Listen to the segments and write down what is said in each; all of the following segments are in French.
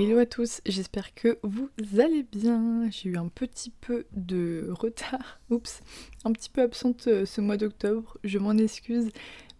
Hello à tous, j'espère que vous allez bien. J'ai eu un petit peu de retard, oups, un petit peu absente euh, ce mois d'octobre, je m'en excuse.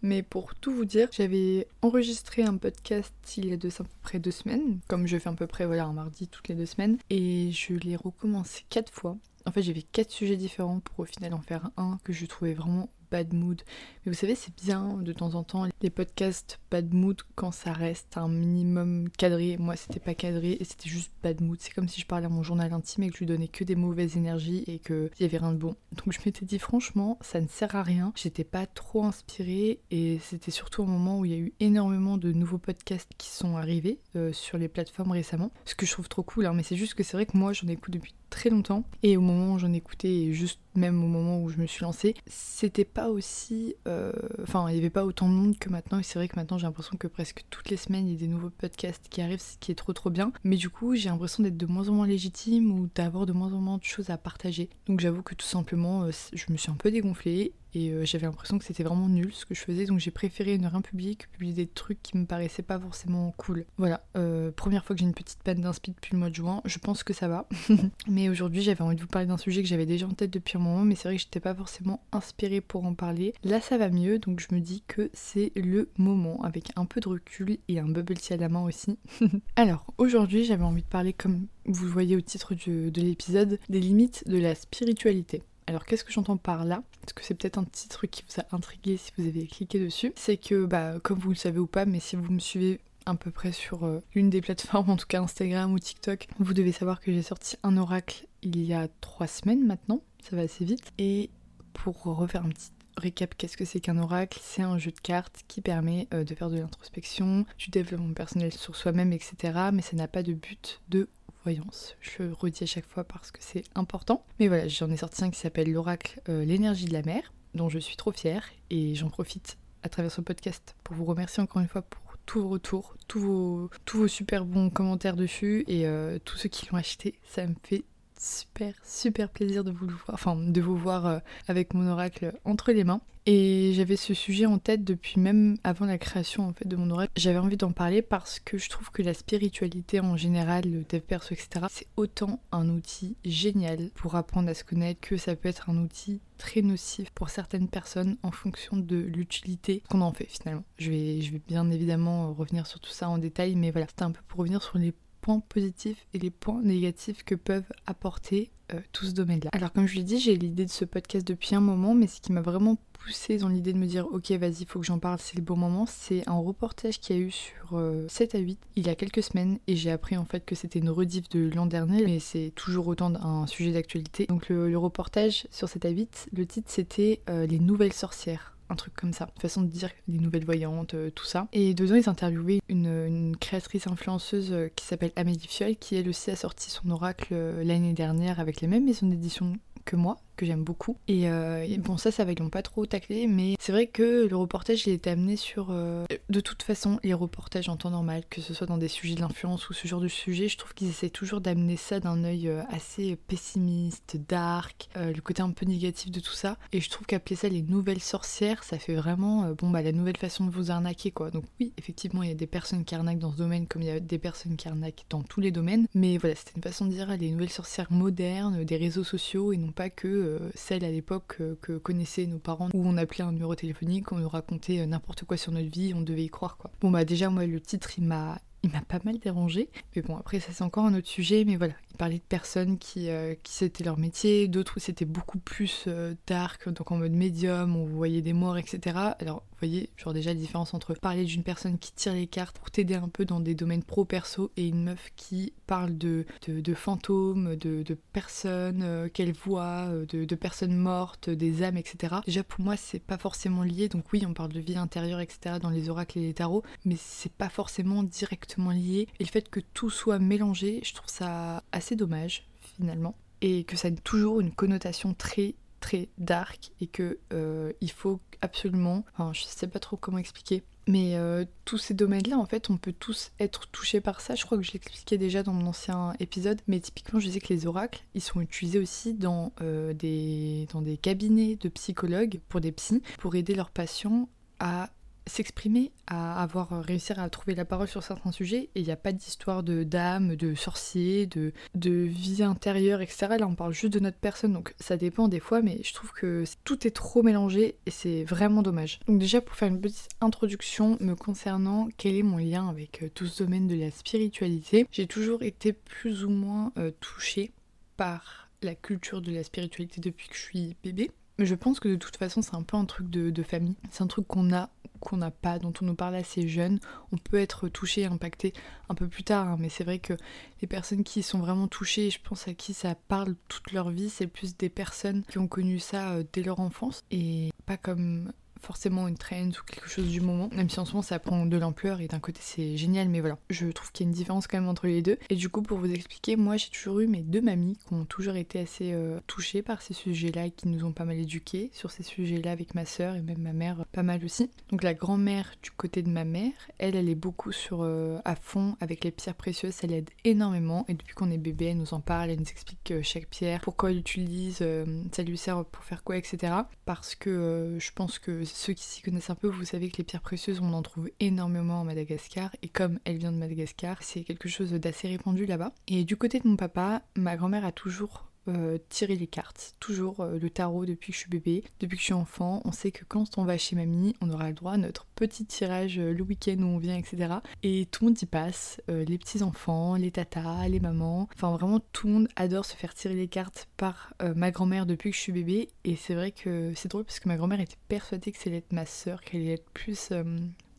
Mais pour tout vous dire, j'avais enregistré un podcast il y a de à peu près deux semaines, comme je fais à peu près voilà, un mardi toutes les deux semaines, et je l'ai recommencé quatre fois. En fait, j'avais quatre sujets différents pour au final en faire un que je trouvais vraiment bad mood. Mais vous savez, c'est bien de temps en temps les podcasts bad mood quand ça reste un minimum cadré. Moi, c'était pas cadré et c'était juste bad mood. C'est comme si je parlais à mon journal intime et que je lui donnais que des mauvaises énergies et qu'il y avait rien de bon. Donc je m'étais dit franchement, ça ne sert à rien. J'étais pas trop inspirée et c'était surtout un moment où il y a eu énormément de nouveaux podcasts qui sont arrivés euh, sur les plateformes récemment. Ce que je trouve trop cool, hein, mais c'est juste que c'est vrai que moi j'en écoute depuis très longtemps et au moment où j'en écoutais juste même au moment où je me suis lancée, c'était pas aussi. Euh, enfin, il n'y avait pas autant de monde que maintenant. Et c'est vrai que maintenant, j'ai l'impression que presque toutes les semaines, il y a des nouveaux podcasts qui arrivent, ce qui est trop trop bien. Mais du coup, j'ai l'impression d'être de moins en moins légitime ou d'avoir de moins en moins de choses à partager. Donc j'avoue que tout simplement, euh, je me suis un peu dégonflée et euh, j'avais l'impression que c'était vraiment nul ce que je faisais, donc j'ai préféré ne rien publier que publier des trucs qui me paraissaient pas forcément cool. Voilà, euh, première fois que j'ai une petite panne d'inspi depuis le mois de juin, je pense que ça va. mais aujourd'hui j'avais envie de vous parler d'un sujet que j'avais déjà en tête depuis un moment, mais c'est vrai que j'étais pas forcément inspirée pour en parler. Là ça va mieux, donc je me dis que c'est le moment, avec un peu de recul et un bubble tea à la main aussi. Alors aujourd'hui j'avais envie de parler, comme vous le voyez au titre de l'épisode, des limites de la spiritualité. Alors qu'est-ce que j'entends par là? Parce que c'est peut-être un petit truc qui vous a intrigué si vous avez cliqué dessus. C'est que, bah, comme vous le savez ou pas, mais si vous me suivez à peu près sur euh, l'une des plateformes, en tout cas Instagram ou TikTok, vous devez savoir que j'ai sorti un oracle il y a trois semaines maintenant. Ça va assez vite. Et pour refaire un petit récap, qu'est-ce que c'est qu'un oracle? C'est un jeu de cartes qui permet euh, de faire de l'introspection, du développement personnel sur soi-même, etc. Mais ça n'a pas de but de voyance. Je le redis à chaque fois parce que c'est important. Mais voilà, j'en ai sorti un qui s'appelle l'oracle euh, L'énergie de la mer, dont je suis trop fière et j'en profite à travers ce podcast pour vous remercier encore une fois pour tous vos retours, tous vos, super bons commentaires dessus et euh, tous ceux qui l'ont acheté. Ça me fait super, super plaisir de vous voir, enfin de vous voir euh, avec mon oracle entre les mains. Et j'avais ce sujet en tête depuis même avant la création en fait de mon oracle. J'avais envie d'en parler parce que je trouve que la spiritualité en général, le dev perso, etc., c'est autant un outil génial pour apprendre à se connaître que ça peut être un outil très nocif pour certaines personnes en fonction de l'utilité qu'on en fait finalement. Je vais, je vais bien évidemment revenir sur tout ça en détail, mais voilà, c'était un peu pour revenir sur les points positifs et les points négatifs que peuvent apporter euh, tout ce domaine-là. Alors comme je l'ai dit, j'ai l'idée de ce podcast depuis un moment, mais ce qui m'a vraiment poussé dans l'idée de me dire ok vas-y faut que j'en parle, c'est le bon moment, c'est un reportage qui a eu sur 7 euh, à 8 il y a quelques semaines et j'ai appris en fait que c'était une rediff de l'an dernier, mais c'est toujours autant un sujet d'actualité. Donc le, reportage sur 7 à 8, le titre c'était euh, Les nouvelles sorcières un truc comme ça, façon de dire les nouvelles voyantes, euh, tout ça. Et dedans, ils interviewaient une, une créatrice influenceuse euh, qui s'appelle Amélie Fiol, qui elle aussi a sorti son oracle euh, l'année dernière avec les mêmes maisons d'édition que moi, que j'aime beaucoup. Euh, et, bon, ça, ça va, ils l'ont pas trop taclé, mais c'est vrai que le reportage, il était amené sur. Euh, de toute façon, les reportages en temps normal, que ce soit dans des sujets d'influence ou ce genre de sujet, je trouve qu'ils essaient toujours d'amener ça d'un œil euh, assez pessimiste, dark, le côté un peu négatif de tout ça. Et je trouve qu'appeler ça les nouvelles sorcières, ça fait vraiment, bon, bah, la nouvelle façon de vous arnaquer, quoi. Donc, oui, effectivement, il y a des personnes qui arnaquent dans ce domaine comme il y a des personnes qui arnaquent dans tous les domaines. Mais voilà, c'était une façon de dire les nouvelles sorcières modernes, des réseaux sociaux et non pas que celle à l'époque euh, que connaissaient nos parents, où on appelait un numéro téléphonique, on nous racontait euh, n'importe quoi sur notre vie, on devait y croire quoi. Bon bah déjà moi le titre il m'a pas mal dérangé. Mais bon, après, ça c'est encore un autre sujet. Mais voilà, il parlait de personnes qui, qui c'était leur métier, d'autres où c'était beaucoup plus dark, donc en mode médium, où vous voyez des morts, etc. Alors, vous voyez, genre déjà la différence entre parler d'une personne qui tire les cartes pour t'aider un peu dans des domaines pro-perso et une meuf qui parle de, de, fantômes, de, personnes euh, qu'elle voit, euh, de, de, personnes mortes, des âmes, etc. Déjà pour moi, c'est pas forcément lié. Donc oui, on parle de vie intérieure, etc. dans les oracles et les tarots, mais c'est pas forcément directement lié. Et le fait que tout soit mélangé, je trouve ça assez dommage finalement. Et que ça ait toujours une connotation très très dark et que euh, il faut absolument, enfin je sais pas trop comment expliquer, mais euh, tous ces domaines-là, en fait, on peut tous être touchés par ça. Je crois que je l'expliquais déjà dans mon ancien épisode, mais typiquement, je disais que les oracles, ils sont utilisés aussi dans, euh, des, dans des cabinets de psychologues pour des psys, pour aider leurs patients à s'exprimer, à avoir euh, réussir à trouver la parole sur certains sujets. Et il n'y a pas d'histoire de d'âme, de sorcier, de, de vie intérieure, etc. Là, on parle juste de notre personne, donc ça dépend des fois, mais je trouve que tout est trop mélangé et c'est vraiment dommage. Donc déjà, pour faire une petite introduction me concernant, quel est mon lien avec euh, tout ce domaine de la spiritualité, j'ai toujours été plus ou moins euh, touchée par la culture de la spiritualité depuis que je suis bébé. Mais je pense que de toute façon, c'est un peu un truc de, famille. C'est un truc qu'on a qu'on n'a pas, dont on nous parle assez jeune. On peut être touché, impacté un peu plus tard, hein, mais c'est vrai que les personnes qui sont vraiment touchées, je pense à qui ça parle toute leur vie, c'est plus des personnes qui ont connu ça euh, dès leur enfance et pas comme forcément une trend ou quelque chose du moment, même si en ce moment ça prend de l'ampleur et d'un côté c'est génial, mais voilà, je trouve qu'il y a une différence quand même entre les deux. Et du coup, pour vous expliquer, moi j'ai toujours eu mes deux mamies qui ont toujours été assez euh, touchées par ces sujets-là et qui nous ont pas mal éduqués sur ces sujets-là avec ma soeur et même ma mère pas mal aussi. Donc la grand-mère du côté de ma mère, elle, elle est beaucoup sur euh, à fond avec les pierres précieuses, elle aide énormément et depuis qu'on est bébé, elle nous en parle, elle nous explique euh, chaque pierre, pourquoi elle l'utilise, ça lui sert pour faire quoi, etc. Parce que je pense que ceux qui s'y connaissent un peu, vous savez que les pierres précieuses, on en trouve énormément en Madagascar. Et comme elle vient de Madagascar, c'est quelque chose d'assez répandu là-bas. Et du côté de mon papa, ma grand-mère a toujours euh, tirer les cartes. Toujours euh, le tarot depuis que je suis bébé, depuis que je suis enfant. On sait que quand on va chez mamie, on aura le droit à notre petit tirage euh, le week-end où on vient, etc. Et tout le monde y passe. les petits-enfants, les tatas, les mamans. Enfin, vraiment, tout le monde adore se faire tirer les cartes par ma grand-mère depuis que je suis bébé. Et c'est vrai que c'est drôle parce que ma grand-mère était persuadée que c'était être ma soeur, qu'elle allait être plus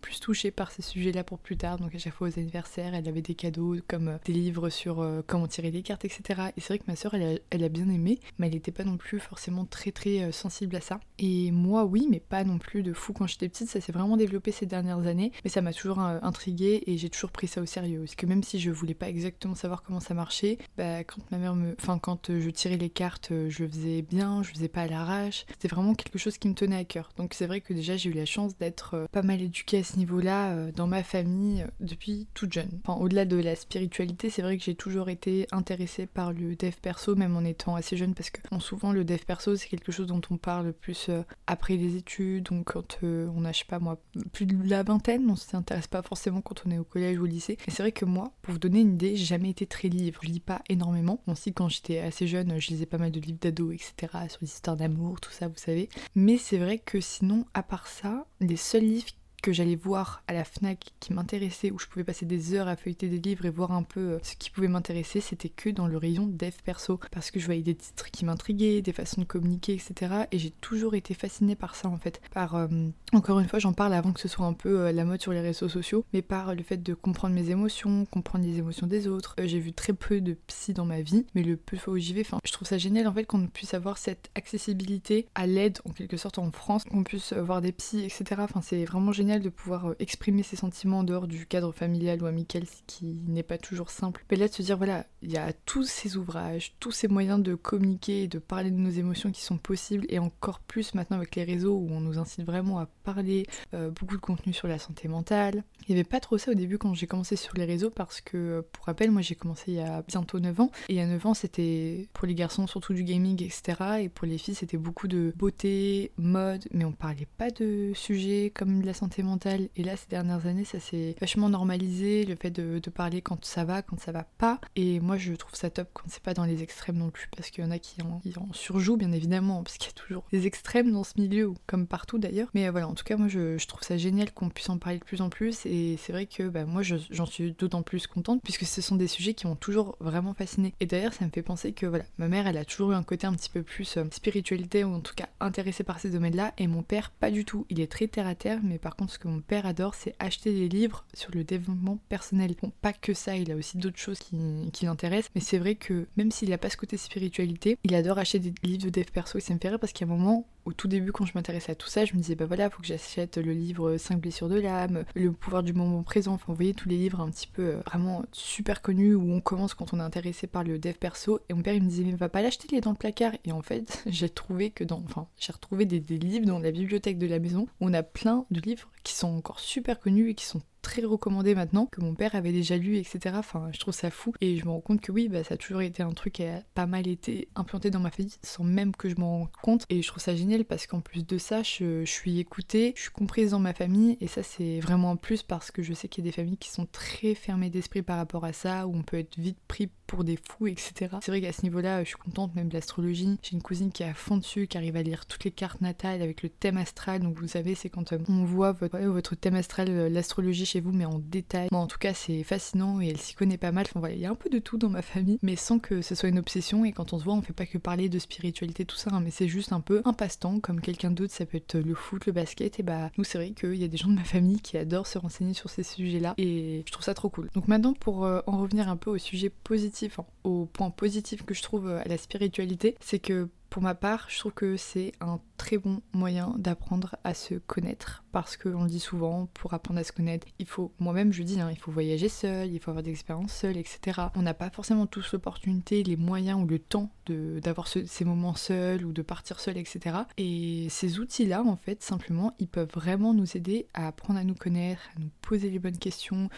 plus touchée par ces sujets-là pour plus tard. Donc à chaque fois aux anniversaires, elle avait des cadeaux comme euh, des livres sur euh, comment tirer des cartes, etc. Et c'est vrai que ma soeur, elle a, bien aimé, mais elle n'était pas non plus forcément très très euh, sensible à ça. Et moi, oui, mais pas non plus de fou quand j'étais petite. Ça s'est vraiment développé ces dernières années, mais ça m'a toujours intriguée et j'ai toujours pris ça au sérieux. Parce que même si je voulais pas exactement savoir comment ça marchait, bah, quand ma mère me, enfin quand je tirais les cartes, je faisais bien, je faisais pas à l'arrache. C'était vraiment quelque chose qui me tenait à cœur. Donc c'est vrai que déjà j'ai eu la chance d'être pas mal éduquée niveau-là euh, dans ma famille euh, depuis toute jeune. Au-delà de la spiritualité, c'est vrai que j'ai toujours été intéressée par le dev perso, même en étant assez jeune, parce que souvent le dev perso, c'est quelque chose dont on parle plus euh, après les études, donc quand on a, je sais pas moi, plus de la vingtaine, on s'y intéresse pas forcément quand on est au collège ou au lycée. C'est vrai que moi, pour vous donner une idée, j'ai jamais été très livre. Je lis pas énormément. Bon, quand j'étais assez jeune, je lisais pas mal de livres d'ado, etc., sur les histoires d'amour, tout ça, vous savez. Mais c'est vrai que sinon, à part ça, les seuls livres que j'allais voir à la FNAC qui m'intéressait, où je pouvais passer des heures à feuilleter des livres et voir un peu euh, ce qui pouvait m'intéresser, c'était que dans le rayon dev perso. Parce que je voyais des titres qui m'intriguaient, des façons de communiquer, etc. Et j'ai toujours été fascinée par ça en fait. Par, euh, encore une fois, j'en parle avant que ce soit un peu euh, la mode sur les réseaux sociaux, mais par le fait de comprendre mes émotions, comprendre les émotions des autres. j'ai vu très peu de psy dans ma vie, mais le peu de où j'y vais, enfin, je trouve ça génial en fait qu'on puisse avoir cette accessibilité à l'aide en quelque sorte en France, qu'on puisse voir des psys, etc. Enfin, c'est vraiment génial de pouvoir euh, exprimer ses sentiments en dehors du cadre familial ou amical, ce qui n'est pas toujours simple. Mais là, de se dire, voilà, il y a tous ces ouvrages, tous ces moyens de communiquer de parler de nos émotions qui sont possibles, et encore plus maintenant avec les réseaux où on nous incite vraiment à parler, euh, beaucoup de contenu sur la santé mentale. Il n'y avait pas trop ça au début quand j'ai commencé sur les réseaux, parce que, pour rappel, moi j'ai commencé il y a bientôt 9 ans, et a 9 ans, c'était pour les garçons surtout du gaming, etc. Et pour les filles, c'était beaucoup de beauté, mode, mais on parlait pas de sujets comme la santé mentale. Et là, ces dernières années, ça s'est vachement normalisé, le fait de, parler quand ça va, quand ça va pas. Et je trouve ça top quand c'est pas dans les extrêmes non plus, parce qu'il y en a qui en, surjouent, bien évidemment, parce qu'il y a toujours des extrêmes dans ce milieu, comme partout d'ailleurs. Mais euh, voilà, en tout cas, moi, je, trouve ça génial qu'on puisse en parler de plus en plus. Et c'est vrai que bah, moi, j'en suis d'autant plus contente, puisque ce sont des sujets qui m'ont toujours vraiment fasciné. Et d'ailleurs, ça me fait penser que voilà, ma mère, elle a toujours eu un côté un petit peu plus euh, spiritualité, ou en tout cas intéressée par ces domaines-là, et mon père, pas du tout. Il est très terre à terre, mais par contre, ce que mon père adore, c'est acheter des livres sur le développement personnel. Bon, pas que ça, il a aussi d'autres choses qui, qui l'intéressent, mais c'est vrai que même s'il n'a pas ce côté spiritualité, il adore acheter des livres de dev perso et ça me fait rire parce a un moment au tout début quand je m'intéressais à tout ça, je me disais bah voilà, faut que j'achète le livre 5 blessures de l'âme, le pouvoir du moment présent, enfin vous voyez tous les livres un petit peu euh, vraiment super connus où on commence quand on est intéressé par le dev perso et mon père il me disait mais va pas l'acheter il est dans le placard et en fait j'ai trouvé que dans enfin j'ai retrouvé des, des livres dans la bibliothèque de la maison où on a plein de livres qui sont encore super connus et qui sont très recommandé maintenant, que mon père avait déjà lu, etc. Enfin, je trouve ça fou. Et je me rends compte que oui, bah, ça a toujours été un truc qui a pas mal été implanté dans ma famille sans même que je m'en rende compte. Et je trouve ça génial parce qu'en plus de ça, je, suis écoutée, je suis comprise dans ma famille. Et ça, c'est vraiment un plus parce que je sais qu'il y a des familles qui sont très fermées d'esprit par rapport à ça, où on peut être vite pris pour des fous, etc. C'est vrai qu'à ce niveau-là, je suis contente même de l'astrologie. J'ai une cousine qui est à fond dessus, qui arrive à lire toutes les cartes natales avec le thème astral. Donc vous savez, c'est quand euh, on voit votre, votre thème astral, euh, l'astrologie chez vous, mais en détail. Bon, en tout cas, c'est fascinant et elle s'y connaît pas mal. Enfin voilà, il y a un peu de tout dans ma famille, mais sans que ce soit une obsession. Et quand on se voit, on fait pas que parler de spiritualité, tout ça, hein, mais c'est juste un peu un passe-temps, comme quelqu'un d'autre, ça peut être le foot, le basket. Et bah, nous, c'est vrai qu'il y a des gens de ma famille qui adorent se renseigner sur ces sujets-là et je trouve ça trop cool. Donc maintenant, pour euh, en revenir un peu au sujet positif, hein, au point positif que je trouve à la spiritualité, c'est que pour ma part, je trouve que c'est un très bon moyen d'apprendre à se connaître parce qu'on le dit souvent, pour apprendre à se connaître, il faut, moi-même je dis, hein, il faut voyager seul, il faut avoir des expériences seules, etc. On n'a pas forcément tous l'opportunité, les moyens ou le temps d'avoir ces moments seuls ou de partir seul, etc. Et ces outils-là, en fait, simplement, ils peuvent vraiment nous aider à apprendre à nous connaître, à nous poser les bonnes questions,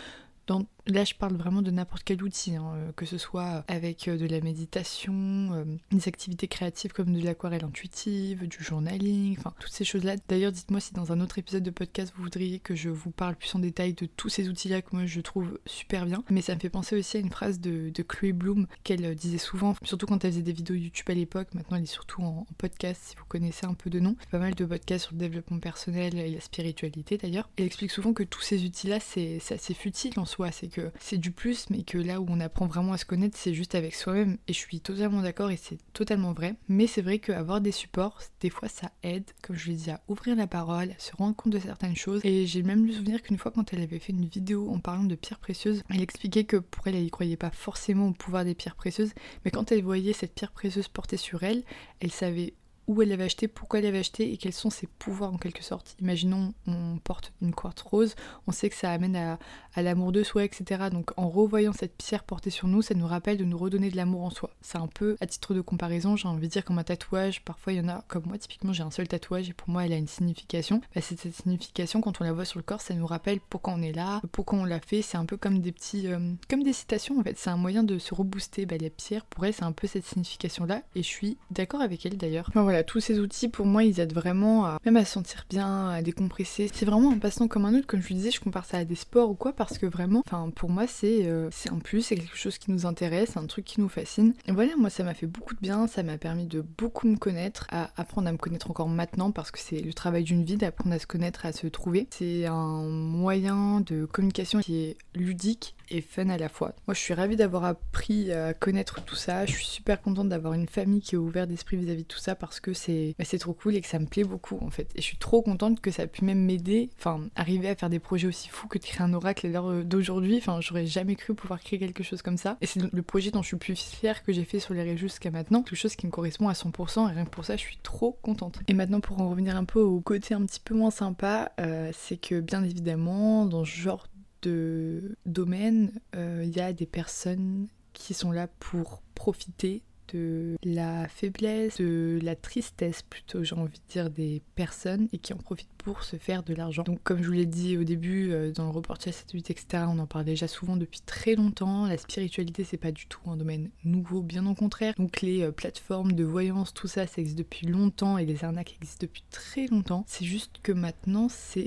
là, je parle vraiment de n'importe quel outil, hein, euh, que ce soit avec euh, de la méditation, euh, des activités créatives comme de l'aquarelle intuitive, du journaling, enfin toutes ces choses-là. D'ailleurs, dites-moi si dans un autre épisode de podcast vous voudriez que je vous parle plus en détail de tous ces outils-là que moi je trouve super bien. Mais ça me fait penser aussi à une phrase de, Chloé Bloom qu'elle disait souvent, surtout quand elle faisait des vidéos YouTube à l'époque. Maintenant, elle est surtout en, podcast si vous connaissez un peu de nom. Pas mal de podcasts sur le développement personnel et la spiritualité d'ailleurs. Elle explique souvent que tous ces outils-là, c'est assez futile en soi. C'est c'est du plus, mais que là où on apprend vraiment à se connaître, c'est juste avec soi-même. Et je suis totalement d'accord et c'est totalement vrai. Mais c'est vrai qu'avoir des supports, des fois ça aide, comme je l'ai dit, à ouvrir la parole, à se rendre compte de certaines choses. Et j'ai même le souvenir qu'une fois, quand elle avait fait une vidéo en parlant de pierres précieuses, elle expliquait que pour elle, elle y croyait pas forcément au pouvoir des pierres précieuses, mais quand elle voyait cette pierre précieuse portée sur elle, elle savait où elle l'avait acheté, pourquoi elle l'avait acheté et quels sont ses pouvoirs en quelque sorte. Imaginons on porte une quartz rose, on sait que ça amène à, l'amour de soi, etc. Donc en revoyant cette pierre portée sur nous, ça nous rappelle de nous redonner de l'amour en soi. C'est un peu à titre de comparaison, j'ai envie de dire comme un tatouage, parfois il y en a, comme moi typiquement j'ai un seul tatouage et pour moi elle a une signification. Bah, cette signification quand on la voit sur le corps, ça nous rappelle pourquoi on est là, pourquoi on l'a fait, c'est un peu comme des petits, euh, comme des citations en fait, c'est un moyen de se rebooster. Bah, les pierres pour elle c'est un peu cette signification là et je suis d'accord avec elle d'ailleurs voilà, tous ces outils pour moi ils aident vraiment à même à se sentir bien, à décompresser. C'est vraiment un passe-temps comme un autre, comme je vous disais, je compare ça à des sports ou quoi parce que vraiment, pour moi c'est euh, c'est un plus, c'est quelque chose qui nous intéresse, un truc qui nous fascine. Et voilà, moi ça m'a fait beaucoup de bien, ça m'a permis de beaucoup me connaître, à apprendre à me connaître encore maintenant parce que c'est le travail d'une vie d'apprendre à se connaître, à se trouver. C'est un moyen de communication qui est ludique et fun à la fois. Moi je suis ravie d'avoir appris à connaître tout ça, je suis super contente d'avoir une famille qui est ouverte d'esprit vis-à-vis de tout ça parce que c'est bah, c'est trop cool et que ça me plaît beaucoup en fait. Et je suis trop contente que ça a pu même m'aider, enfin arriver à faire des projets aussi fous que de créer un oracle à l'heure d'aujourd'hui. Enfin j'aurais jamais cru pouvoir créer quelque chose comme ça. Et c'est le projet dont je suis plus fière que j'ai fait sur les réseaux jusqu'à maintenant, quelque chose qui me correspond à 100% et rien que pour ça je suis trop contente. Et maintenant pour en revenir un peu au côté un petit peu moins sympa, euh, c'est que bien évidemment dans ce genre de domaine, euh, il y a des personnes qui sont là pour profiter de la faiblesse, de la tristesse plutôt, j'ai envie de dire, des personnes et qui en profitent pour se faire de l'argent. Donc comme je vous l'ai dit au début euh, dans le reportage 7-8 etc, on en parle déjà souvent depuis très longtemps. La spiritualité c'est pas du tout un domaine nouveau, bien au contraire. Donc les euh, plateformes de voyance, tout ça, ça existe depuis longtemps et les arnaques existent depuis très longtemps. C'est juste que maintenant c'est une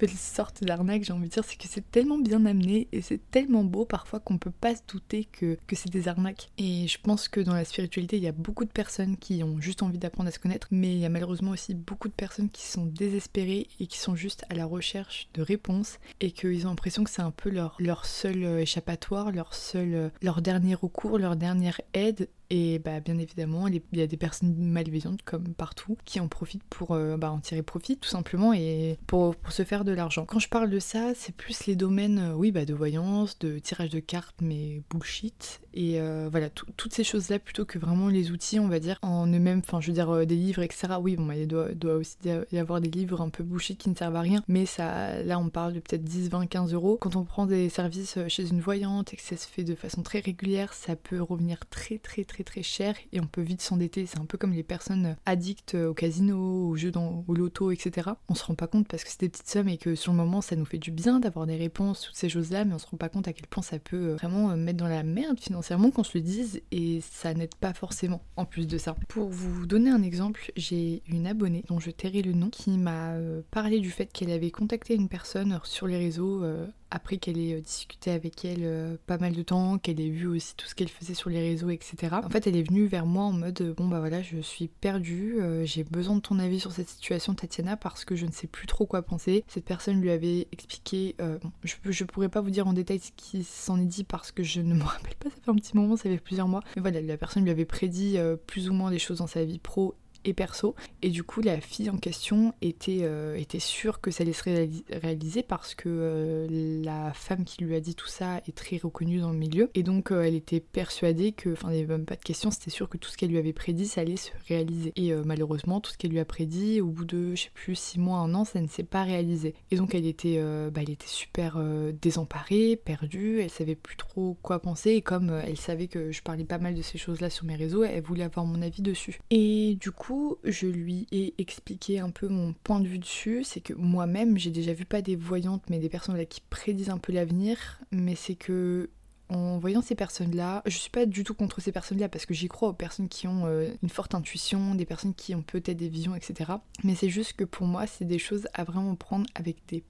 nouvelle sorte d'arnaque, j'ai envie de dire, c'est que c'est tellement bien amené et c'est tellement beau parfois qu'on peut pas se douter que, que c'est des arnaques. Et je pense que dans la spiritualité, il y a beaucoup de personnes qui ont juste envie d'apprendre à se connaître, mais il y a malheureusement aussi beaucoup de personnes qui sont désespérées et qui sont juste à la recherche de réponses et qu'ils ont l'impression que c'est un peu leur, leur seul euh, échappatoire, leur seul euh, leur dernier recours, leur dernière aide et bah, bien évidemment, il y a des personnes malveillantes comme partout qui en profitent pour euh, bah, en tirer profit tout simplement et pour, pour se faire de l'argent. Quand je parle de ça, c'est plus les domaines euh, oui, bah, de voyance, de tirage de cartes, mais bullshit. Et euh, voilà, toutes ces choses-là plutôt que vraiment les outils, on va dire, en eux-mêmes, enfin je veux dire des livres, etc. Oui, bon, bah, il doit, doit, aussi y avoir des livres un peu bullshit qui ne servent à rien, mais ça, là on parle de peut-être 10, 20, 15 euros. Quand on prend des services chez une voyante et que ça se fait de façon très régulière, ça peut revenir très très très très cher et on peut vite s'endetter. C'est un peu comme les personnes addictes au casino, aux jeux dans, au loto, etc. On se rend pas compte parce que c'est des petites sommes et que sur le moment ça nous fait du bien d'avoir des réponses, toutes ces choses-là, mais on se rend pas compte à quel point ça peut euh, vraiment euh, mettre dans la merde financièrement qu'on se le dise et ça n'aide pas forcément en plus de ça. Pour vous donner un exemple, j'ai une abonnée dont je tairai le nom qui m'a euh, parlé du fait qu'elle avait contacté une personne sur les réseaux après qu'elle ait euh, discuté avec elle euh, pas mal de temps, qu'elle ait vu aussi tout ce qu'elle faisait sur les réseaux, etc. En fait, elle est venue vers moi en mode euh, bon bah voilà, je suis perdue, j'ai besoin de ton avis sur cette situation, Tatiana, parce que je ne sais plus trop quoi penser. Cette personne lui avait expliqué, je, je pourrais pas vous dire en détail ce qui s'en est dit parce que je ne me rappelle pas, ça fait un petit moment, ça fait plusieurs mois. Mais voilà, la personne lui avait prédit plus ou moins des choses dans sa vie pro et perso. Et du coup, la fille en question était, euh, était sûre que ça allait se réaliser parce que euh, la femme qui lui a dit tout ça est très reconnue dans le milieu. Et donc, euh, elle était persuadée que, enfin, il n'y avait même pas de question, c'était sûr que tout ce qu'elle lui avait prédit, ça allait se réaliser. Et malheureusement, tout ce qu'elle lui a prédit, au bout de, je sais plus, six mois, un an, ça ne s'est pas réalisé. Et donc, elle était, bah, elle était super désemparée, perdue, elle savait plus trop quoi penser. Et comme elle savait que je parlais pas mal de ces choses-là sur mes réseaux, elle voulait avoir mon avis dessus. Et du coup, je lui ai expliqué un peu mon point de vue dessus. C'est que moi-même, j'ai déjà vu pas des voyantes, mais des personnes là qui prédisent un peu l'avenir. Mais c'est que en voyant ces personnes-là, je suis pas du tout contre ces personnes-là parce que j'y crois aux personnes qui ont euh, une forte intuition, des personnes qui ont peut-être des visions, etc. Mais c'est juste que pour moi, c'est des choses à vraiment prendre avec des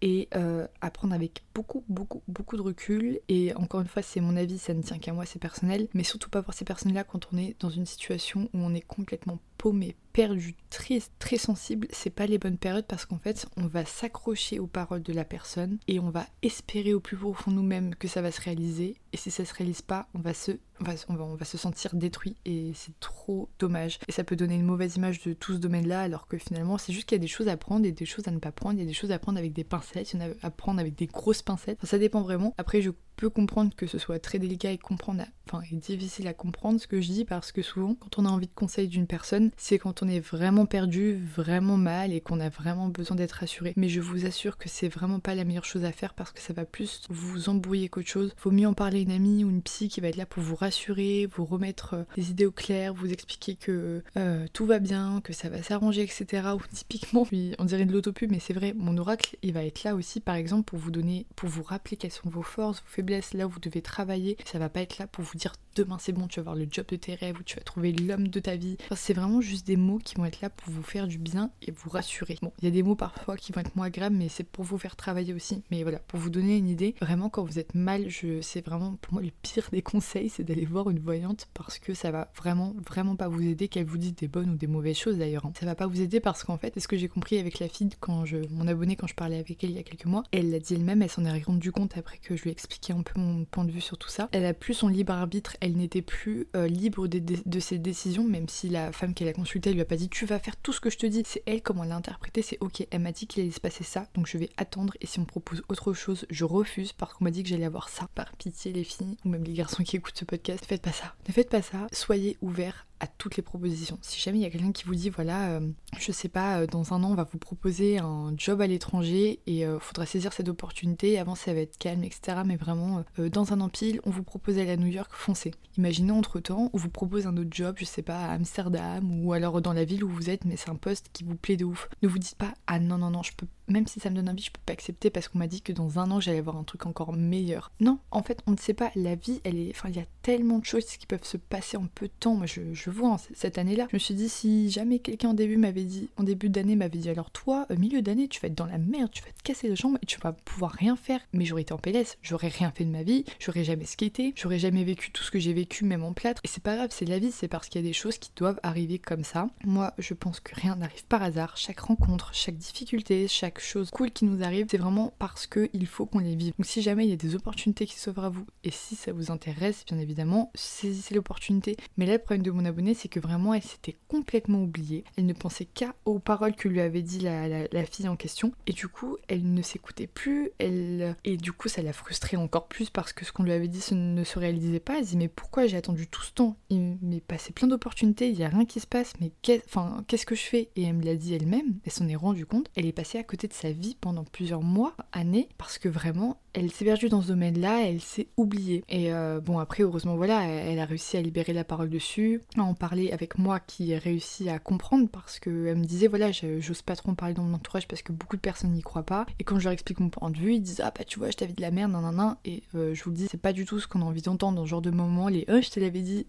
et euh, à prendre avec beaucoup, beaucoup, beaucoup de recul. Et encore une fois, c'est mon avis, ça ne tient qu'à moi, c'est personnel. Mais surtout pas pour ces personnes-là quand on est dans une situation où on est complètement paumé, perdu, triste, très sensible, c'est pas les bonnes périodes parce qu'en fait, on va s'accrocher aux paroles de la personne et on va espérer au plus profond nous-mêmes que ça va se réaliser. Et si ça se réalise pas, on va se, on va, on va, se sentir détruit et c'est trop dommage. Et ça peut donner une mauvaise image de tout ce domaine-là alors que finalement, c'est juste qu'il y a des choses à prendre et des choses à ne pas prendre. Il y a des choses à prendre avec des pincettes, il y en a à prendre avec des grosses pincettes. ça dépend vraiment. Après, je peux comprendre que ce soit très délicat et comprendre, enfin, et difficile à comprendre ce que je dis parce que souvent, quand on a envie de conseil d'une personne, c'est quand on est vraiment perdu, vraiment mal et qu'on a vraiment besoin d'être rassuré. Mais je vous assure que c'est vraiment pas la meilleure chose à faire parce que ça va plus vous embrouiller qu'autre chose. Vaut mieux en parler à une amie ou une psy qui va être là pour vous rassurer, vous remettre euh, des idées au clair, vous expliquer que euh, tout va bien, que ça va s'arranger, etc. Ou typiquement, on dirait de l'autopub, mais c'est vrai, mon oracle, il va être là aussi, par exemple, pour vous donner, pour vous rappeler quelles sont vos forces, vos là où vous devez travailler. Ça va pas être là pour vous dire demain c'est bon, tu vas avoir le job de tes rêves ou tu vas trouver l'homme de ta vie. c'est vraiment juste des mots qui vont être là pour vous faire du bien et vous rassurer. Bon, il y a des mots parfois qui vont être moins agréables, mais c'est pour vous faire travailler aussi. Mais voilà, pour vous donner une idée, vraiment quand vous êtes mal, je c'est vraiment pour moi le pire des conseils, c'est d'aller voir une voyante parce que ça va vraiment, vraiment pas vous aider, qu'elle vous dise des bonnes ou des mauvaises choses d'ailleurs. Hein. Ça va pas vous aider parce qu'en fait, ce que j'ai compris avec la fille quand je, mon abonné quand je parlais avec elle il y a quelques mois, elle l'a dit elle-même, elle s'en est rendu compte après que je lui ai expliqué un peu mon point de vue sur tout ça. Elle a plus son libre arbitre, elle n'était plus euh, libre de, ses décisions, même si la femme qu'elle a consultée lui a pas dit tu vas faire tout ce que je te dis. C'est elle comment elle l'a interprété, c'est ok, elle m'a dit qu'il allait se passer ça, donc je vais attendre et si on me propose autre chose, je refuse parce qu'on m'a dit que j'allais avoir ça. Par pitié les filles, ou même les garçons qui écoutent ce podcast, ne faites pas ça. Ne faites pas ça, soyez ouverts toutes les propositions. Si jamais il y a quelqu'un qui vous dit voilà, euh, je sais pas, euh, dans un an on va vous proposer un job à l'étranger et il faudra saisir cette opportunité, avant ça va être calme, etc. Mais vraiment, dans un empile, on vous propose aller à New York, foncez. Imaginez entre temps, on vous propose un autre job, je sais pas, à Amsterdam ou alors dans la ville où vous êtes, mais c'est un poste qui vous plaît de ouf. Ne vous dites pas ah non non non, je peux même si ça me donne envie, je peux pas accepter parce qu'on m'a dit que dans un an j'allais avoir un truc encore meilleur. Non, en fait, on ne sait pas. La vie, elle est, enfin, il y a tellement de choses qui peuvent se passer en peu de temps. Moi, je, vois hein, cette année-là, je me suis dit si jamais quelqu'un en début m'avait dit, en début d'année m'avait dit alors toi, au milieu d'année, tu vas être dans la merde, tu vas te casser les jambes et tu vas pouvoir rien faire. Mais j'aurais été en PLS, j'aurais rien fait de ma vie, j'aurais jamais skaté, j'aurais jamais vécu tout ce que j'ai vécu, même en plâtre. Et c'est pas grave, c'est la vie, c'est parce qu'il y a des choses qui doivent arriver comme ça. Moi, je pense que rien n'arrive par hasard. Chaque rencontre, chaque difficulté, chaque chose cool qui nous arrive, c'est vraiment parce qu'il faut qu'on les vive. Donc si jamais il y a des opportunités qui s'ouvrent à vous, et si ça vous intéresse, bien évidemment, saisissez l'opportunité. Mais là, le problème de mon abonnée, c'est que vraiment, elle s'était complètement oubliée. Elle ne pensait qu'à aux paroles que lui avait dit la, fille en question, et du coup, elle ne s'écoutait plus, elle... et du coup, ça l'a frustrée encore plus parce que ce qu'on lui avait dit ne se réalisait pas. Elle dit, mais pourquoi j'ai attendu tout ce temps? Il m'est passé plein d'opportunités, il n'y a rien qui se passe, mais qu'est-ce que je fais? Et elle me l'a dit elle-même, elle s'en est rendue compte, elle est passée à côté de sa vie pendant plusieurs mois, années, parce que vraiment, elle s'est perdue dans ce domaine-là, elle s'est oubliée. Et euh, bon, après, heureusement, voilà, elle a réussi à libérer la parole dessus, à en parler avec moi qui ai réussi à comprendre parce qu'elle me disait, voilà, j'ose pas trop en parler dans mon entourage parce que beaucoup de personnes n'y croient pas. Et quand je leur explique mon point de vue, ils disent, ah bah tu vois, je t'avais dit de la merde, nan nan nan. Et euh, je vous le dis, c'est pas du tout ce qu'on a envie d'entendre dans ce genre de moment, les, oh, je te l'avais dit.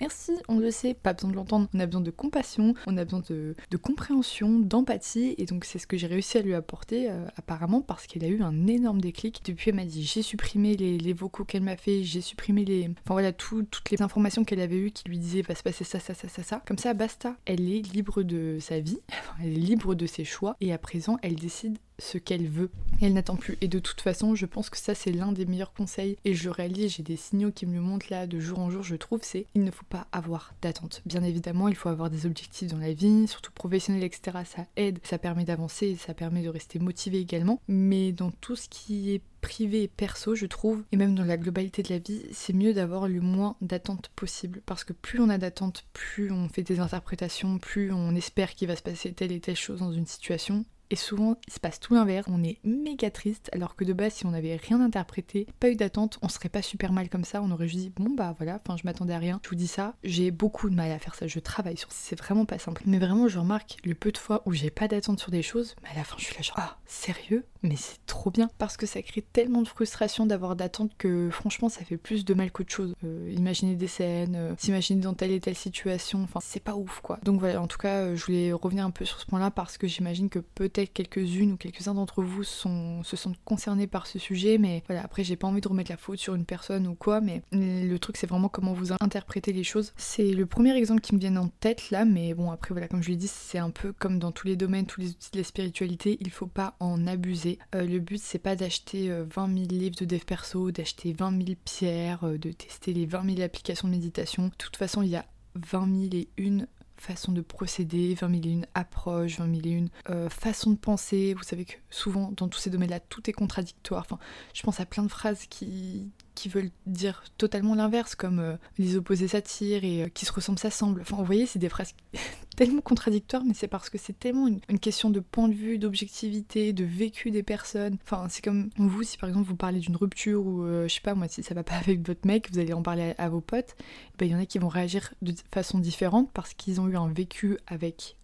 Merci, on le sait, pas besoin de l'entendre. On a besoin de compassion, on a besoin de, compréhension, d'empathie, et donc c'est ce que j'ai réussi à lui apporter euh, apparemment parce qu'elle a eu un énorme déclic. Depuis, elle m'a dit j'ai supprimé les, vocaux qu'elle m'a fait, j'ai supprimé les. Enfin voilà, toutes les informations qu'elle avait eues qui lui disaient va se passer ça, ça, ça, ça, ça. Comme ça, basta. Elle est libre de sa vie, elle est libre de ses choix, et à présent, elle décide ce qu'elle veut. elle n'attend plus. Et de toute façon, je pense que ça, c'est l'un des meilleurs conseils. Et je réalise, j'ai des signaux qui me le montrent là de jour en jour, je trouve, c'est il ne faut pas avoir d'attente. Bien évidemment, il faut avoir des objectifs dans la vie, surtout professionnels, etc. Ça aide, ça permet d'avancer, ça permet de rester motivé également. Mais dans tout ce qui est privé et perso, je trouve, et même dans la globalité de la vie, c'est mieux d'avoir le moins d'attentes possible. Parce que plus on a d'attentes, plus on fait des interprétations, plus on espère qu'il va se passer telle et telle chose dans une situation, et souvent, il se passe tout l'inverse. On est méga triste, alors que de base, si on n'avait rien interprété, pas eu d'attente, on serait pas super mal comme ça. On aurait juste dit, bon bah voilà, enfin je m'attendais à rien. Je vous dis ça, j'ai beaucoup de mal à faire ça. Je travaille sur c'est vraiment pas simple. Mais vraiment, je remarque le peu de fois où j'ai pas d'attente sur des choses, mais à la fin, je suis là genre, ah, sérieux? Mais c'est trop bien. Parce que ça crée tellement de frustration d'avoir d'attente que franchement, ça fait plus de mal qu'autre chose. Euh, imaginer des scènes, euh, s'imaginer dans telle et telle situation, enfin, c'est pas ouf quoi. Donc voilà, en tout cas, euh, je voulais revenir un peu sur ce point-là parce que j'imagine que quelques-unes ou quelques-uns d'entre vous sont, se sentent concernés par ce sujet, mais voilà, après j'ai pas envie de remettre la faute sur une personne ou quoi, mais le truc c'est vraiment comment vous interprétez les choses. C'est le premier exemple qui me vient en tête là, mais bon après voilà, comme je l'ai dit, c'est un peu comme dans tous les domaines, tous les outils de la spiritualité, il faut pas en abuser. Euh, le but c'est pas d'acheter 20 euh, 000 livres de dev perso, d'acheter 20 000 pierres, euh, de tester les 20 000 applications de méditation. De toute façon, il y a 20 000 et une façon de procéder, 20 000 et une approches, 20 000 et une euh, de penser. Vous savez que souvent dans tous ces domaines-là, tout est contradictoire. Enfin, je pense à plein de phrases qui, qui veulent dire totalement l'inverse, comme euh, les opposés s'attirent et euh, qui se ressemblent s'assemblent. Enfin, vous voyez, c'est des phrases tellement contradictoires, mais c'est parce que c'est tellement une, question de point de vue, d'objectivité, de vécu des personnes. Enfin, c'est comme vous, si par exemple vous parlez d'une rupture ou euh, je sais pas moi, si ça va pas avec votre mec, vous allez en parler à, vos potes, eh ben, il y en a qui vont réagir de façon différente parce qu'ils ont eu un vécu avec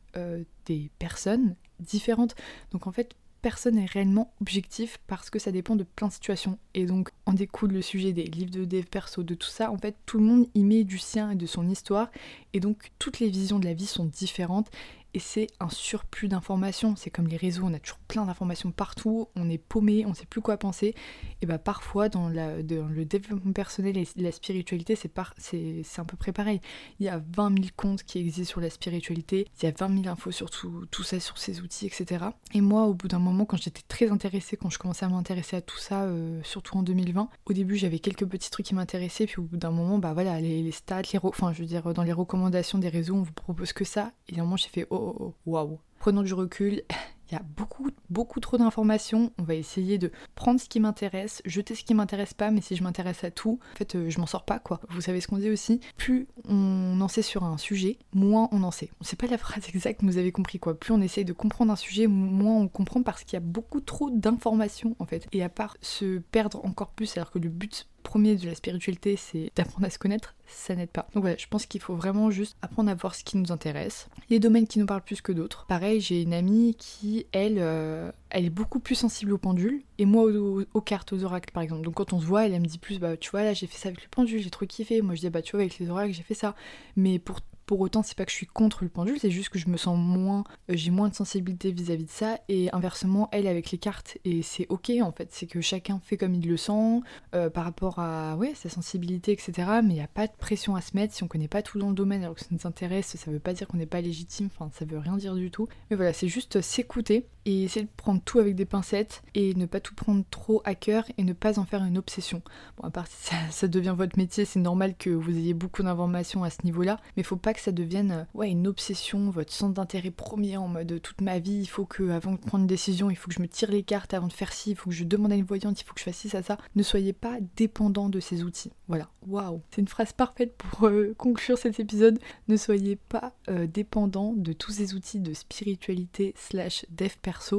des personnes différentes. Donc en fait, personne n'est réellement objectif parce que ça dépend de plein de situations. Et donc en découle le sujet des livres de dev perso, de tout ça. En fait, tout le monde y met du sien et de son histoire. Et donc toutes les visions de la vie sont différentes et c'est un surplus d'informations. C'est comme les réseaux, on a toujours plein d'informations partout, on est paumé, on sait plus quoi penser. Et bah parfois dans, le développement personnel et la spiritualité, c'est, c'est, un peu près pareil. Il y a 20 000 comptes qui existent sur la spiritualité, il y a 20 000 infos sur tout, ça, sur ces outils, etc. Et moi, au bout d'un moment, quand j'étais très intéressée, quand je commençais à m'intéresser à tout ça, euh, surtout en 2020, au début j'avais quelques petits trucs qui m'intéressaient, puis au bout d'un moment, bah voilà, les, stats, les enfin je veux dire, dans les recommandations des réseaux, on vous propose que ça. Et à un moment, j'ai fait, oh, Waouh. Prenons du recul, il y a beaucoup, beaucoup trop d'informations. On va essayer de prendre ce qui m'intéresse, jeter ce qui m'intéresse pas, mais si je m'intéresse à tout, en fait, euh, je m'en sors pas, quoi. Vous savez ce qu'on dit aussi Plus on en sait sur un sujet, moins on en sait. On sait pas la phrase exacte, vous avez compris, quoi. Plus on essaye de comprendre un sujet, moins on comprend parce qu'il y a beaucoup trop d'informations, en fait. Et à part se perdre encore plus, alors que le but premier de la spiritualité, c'est d'apprendre à se connaître, ça n'aide pas. Donc voilà, je pense qu'il faut vraiment juste apprendre à voir ce qui nous intéresse, les domaines qui nous parlent plus que d'autres. Pareil, j'ai une amie qui, elle, euh, elle est beaucoup plus sensible aux pendules, et moi aux, cartes, aux oracles par exemple. Donc quand on se voit, elle, elle me dit plus, bah tu vois, là j'ai fait ça avec le pendule, j'ai trop kiffé. Moi je dis, bah tu vois, avec les oracles, j'ai fait ça. Mais pour pour autant, c'est pas que je suis contre le pendule, c'est juste que je me sens moins, euh, j'ai moins de sensibilité vis-à-vis de ça, et inversement, elle avec les cartes, et c'est ok en fait, c'est que chacun fait comme il le sent, euh, par rapport à ouais, sa sensibilité, etc. Mais il n'y a pas de pression à se mettre si on connaît pas tout dans le domaine alors que ça nous intéresse, ça veut pas dire qu'on n'est pas légitime, enfin ça veut rien dire du tout. Mais voilà, c'est juste s'écouter et essayer de prendre tout avec des pincettes et ne pas tout prendre trop à cœur et ne pas en faire une obsession. Bon, à part si ça, devient votre métier, c'est normal que vous ayez beaucoup d'informations à ce niveau-là, mais faut pas que ça devienne euh, ouais, une obsession, votre centre d'intérêt premier en mode toute ma vie, il faut que avant de prendre une décision, il faut que je me tire les cartes avant de faire ci, il faut que je demande à une voyante, il faut que je fasse ci, ça, ça. Ne soyez pas dépendant de ces outils. Voilà, waouh, c'est une phrase parfaite pour euh, conclure cet épisode. Ne soyez pas euh, dépendant de tous ces outils de spiritualité slash dev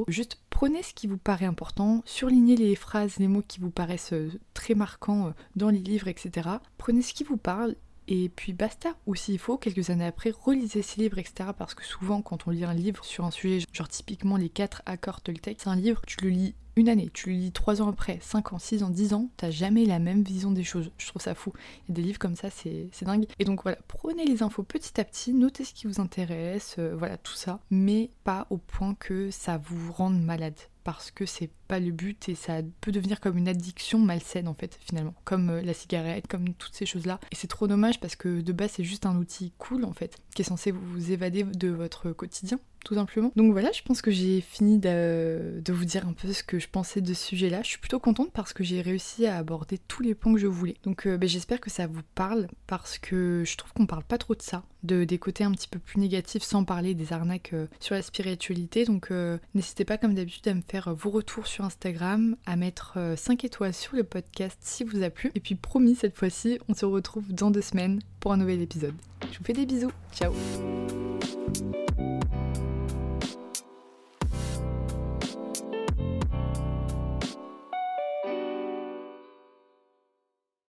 Juste prenez ce qui vous paraît important, surlignez les phrases, les mots qui vous paraissent euh, très marquants euh, dans les livres, etc. Prenez ce qui vous parle et puis basta. Ou s'il faut, quelques années après, relisez ces livres, etc. Parce que souvent, quand on lit un livre sur un sujet, genre typiquement les 4 accords Toltec, c'est un livre, tu le lis une année, tu le lis 3 ans après, 5 ans, 6 ans, 10 ans, t'as jamais la même vision des choses. Je trouve ça fou. Il des livres comme ça, c'est dingue. Et donc voilà, prenez les infos petit à petit, notez ce qui vous intéresse, euh, voilà, tout ça. Mais pas au point que ça vous rende malade parce que c'est pas le but et ça peut devenir comme une addiction malsaine en fait finalement, comme euh, la cigarette, comme toutes ces choses-là. Et c'est trop dommage parce que de base c'est juste un outil cool en fait, qui est censé vous évader de votre quotidien tout simplement. Donc voilà, je pense que j'ai fini de, vous dire un peu ce que je pensais de ce sujet-là. Je suis plutôt contente parce que j'ai réussi à aborder tous les points que je voulais. Donc euh, ben, j'espère que ça vous parle parce que je trouve qu'on parle pas trop de ça, de des côtés un petit peu plus négatifs sans parler des arnaques euh, sur la spiritualité. Donc n'hésitez pas comme d'habitude à me faire vos retours sur Instagram, à mettre 5 euh, étoiles sur le podcast si vous a plu. Et puis promis, cette fois-ci, on se retrouve dans deux semaines pour un nouvel épisode. Je vous fais des bisous. Ciao